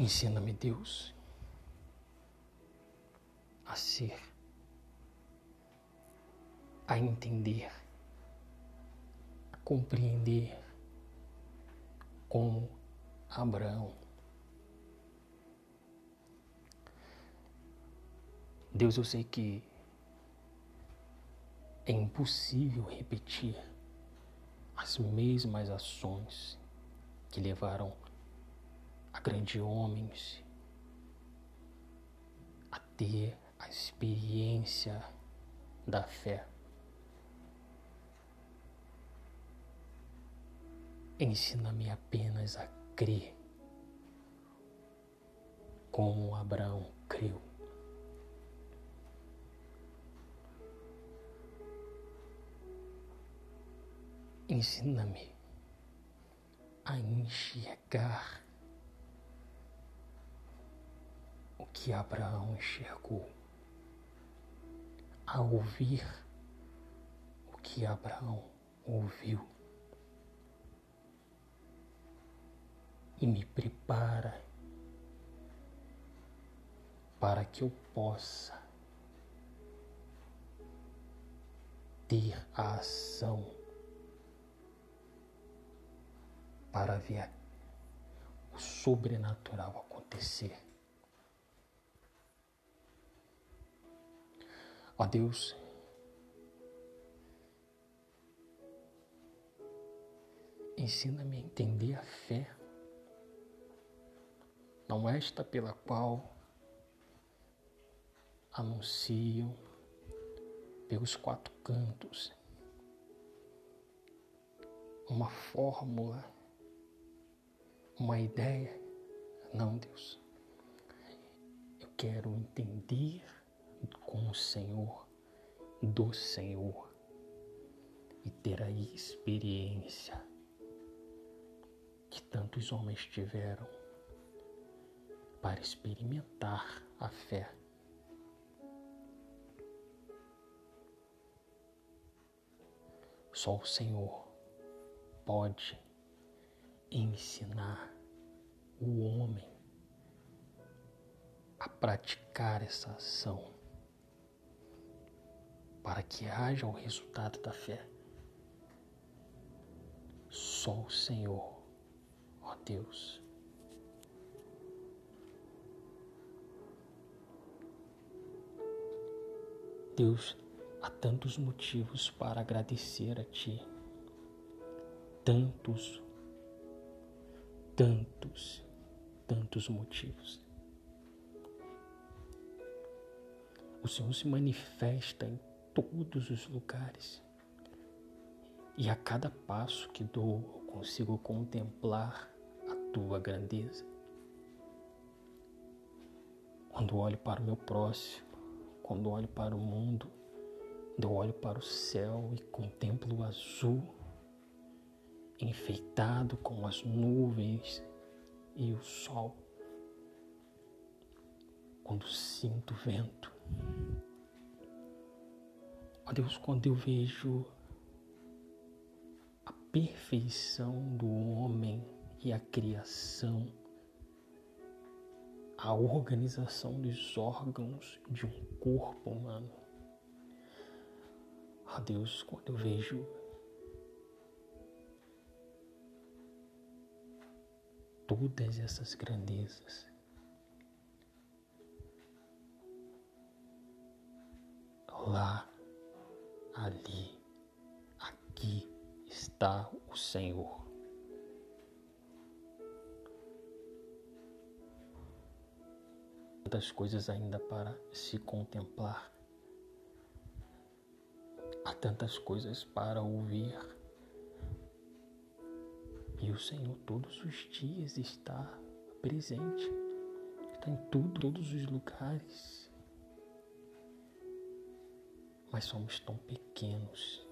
Ensina-me, Deus, a ser, a entender, a compreender como Abraão. Deus, eu sei que é impossível repetir as mesmas ações que levaram a grandes homens a ter a experiência da fé. Ensina-me apenas a crer como Abraão creu. Ensina-me a enxergar o que Abraão enxergou, a ouvir o que Abraão ouviu. E me prepara para que eu possa ter a ação para ver o sobrenatural acontecer. Ó Deus, ensina-me a entender a fé, não esta pela qual anunciam pelos quatro cantos uma fórmula uma ideia. Não, Deus. Eu quero entender com o Senhor, do Senhor, e ter a experiência que tantos homens tiveram para experimentar a fé. Só o Senhor pode ensinar o homem a praticar essa ação para que haja o resultado da fé. Só o Senhor, ó Deus. Deus, há tantos motivos para agradecer a Ti, tantos tantos, tantos motivos. O Senhor se manifesta em todos os lugares. E a cada passo que dou, eu consigo contemplar a tua grandeza. Quando olho para o meu próximo, quando olho para o mundo, quando olho para o céu e contemplo o azul, enfeitado com as nuvens e o sol. Quando sinto vento, ó Deus, quando eu vejo a perfeição do homem e a criação, a organização dos órgãos de um corpo humano. Ó Deus, quando eu vejo todas essas grandezas. Lá, ali, aqui está o Senhor. Tantas coisas ainda para se contemplar, há tantas coisas para ouvir e o Senhor todos os dias está presente, está em tudo, todos os lugares. Mas somos tão pequenos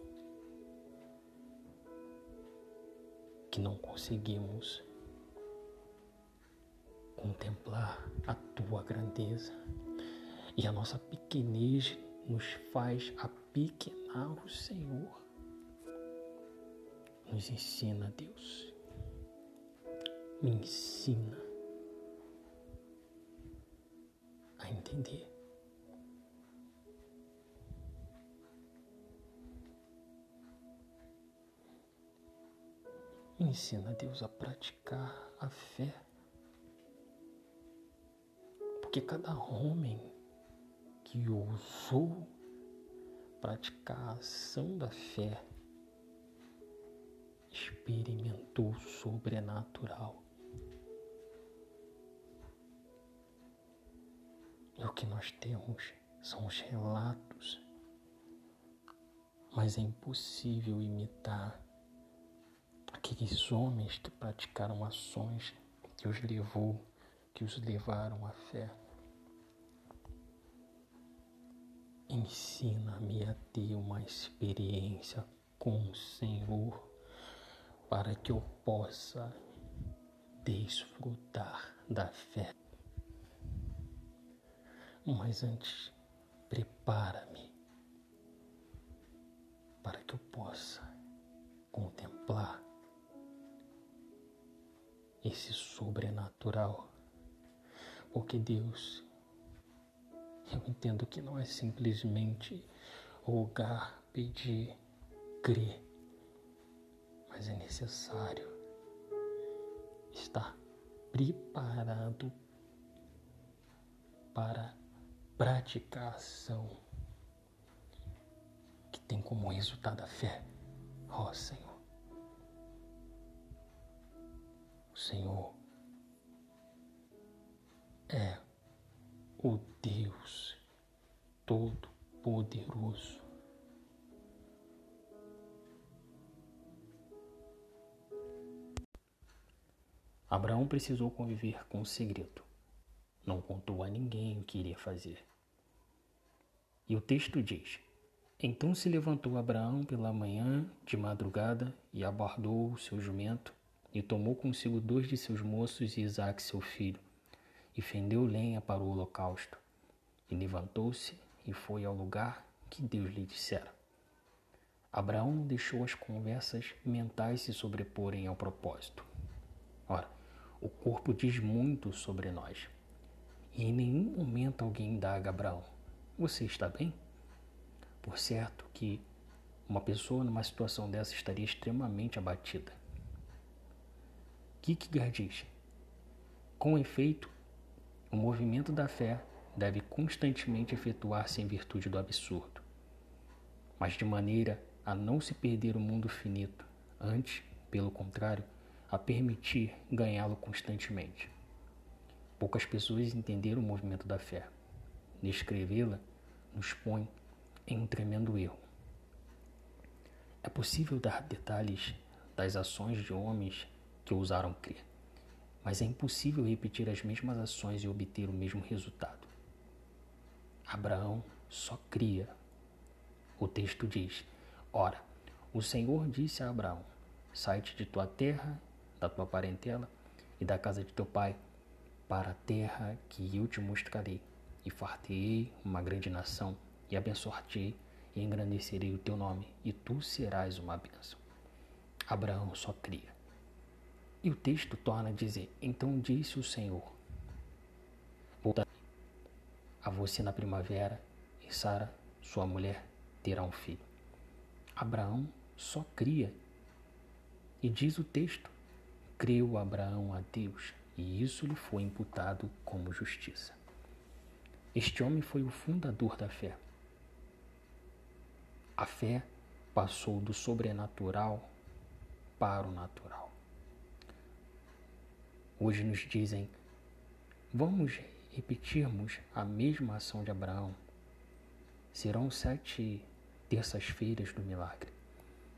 que não conseguimos contemplar a tua grandeza. E a nossa pequenez nos faz apequenar o Senhor. Nos ensina, Deus me ensina entender. Ensina Deus a praticar a fé. Porque cada homem que ousou praticar a ação da fé experimentou o sobrenatural. E o que nós temos são os relatos, mas é impossível imitar aqueles homens que praticaram ações que os levou, que os levaram à fé. Ensina-me a ter uma experiência com o Senhor para que eu possa desfrutar da fé. Mas antes, prepara-me para que eu possa contemplar esse sobrenatural. Porque Deus, eu entendo que não é simplesmente rogar, pedir, crer, mas é necessário estar preparado para praticar a ação que tem como resultado a fé. Ó oh, Senhor. Senhor é o Deus Todo-Poderoso. Abraão precisou conviver com o segredo. Não contou a ninguém o que iria fazer. E o texto diz: Então se levantou Abraão pela manhã, de madrugada, e abordou o seu jumento e tomou consigo dois de seus moços e Isaque seu filho, e fendeu lenha para o holocausto, e levantou-se e foi ao lugar que Deus lhe dissera. Abraão deixou as conversas mentais se sobreporem ao propósito. Ora, o corpo diz muito sobre nós. E em nenhum momento alguém indaga Abraão: Você está bem? Por certo que uma pessoa numa situação dessa estaria extremamente abatida. Kierkegaard diz: Com efeito, o movimento da fé deve constantemente efetuar-se em virtude do absurdo, mas de maneira a não se perder o mundo finito, antes, pelo contrário, a permitir ganhá-lo constantemente. Poucas pessoas entenderam o movimento da fé. Descrevê-la nos põe em um tremendo erro. É possível dar detalhes das ações de homens que ousaram crer. Mas é impossível repetir as mesmas ações e obter o mesmo resultado. Abraão só cria. O texto diz: Ora, o Senhor disse a Abraão: Sai-te de tua terra, da tua parentela e da casa de teu pai, para a terra que eu te mostrarei, e fartei uma grande nação, e abençoar-te e engrandecerei o teu nome, e tu serás uma bênção. Abraão só cria. E o texto torna a dizer: Então disse o Senhor: Voltarei a você na primavera, e Sara, sua mulher, terá um filho. Abraão só cria. E diz o texto: Creu Abraão a Deus, e isso lhe foi imputado como justiça. Este homem foi o fundador da fé. A fé passou do sobrenatural para o natural. Hoje nos dizem: vamos repetirmos a mesma ação de Abraão. Serão sete terças-feiras do milagre,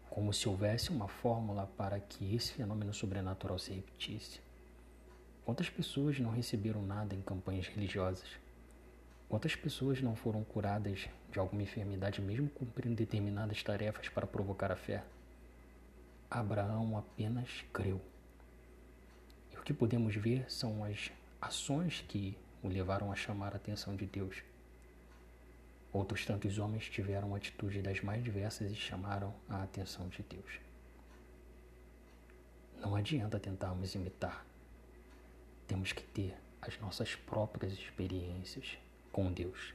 como se houvesse uma fórmula para que esse fenômeno sobrenatural se repetisse. Quantas pessoas não receberam nada em campanhas religiosas? Quantas pessoas não foram curadas de alguma enfermidade, mesmo cumprindo determinadas tarefas para provocar a fé? Abraão apenas creu que podemos ver são as ações que o levaram a chamar a atenção de Deus. Outros tantos homens tiveram atitudes das mais diversas e chamaram a atenção de Deus. Não adianta tentarmos imitar. Temos que ter as nossas próprias experiências com Deus.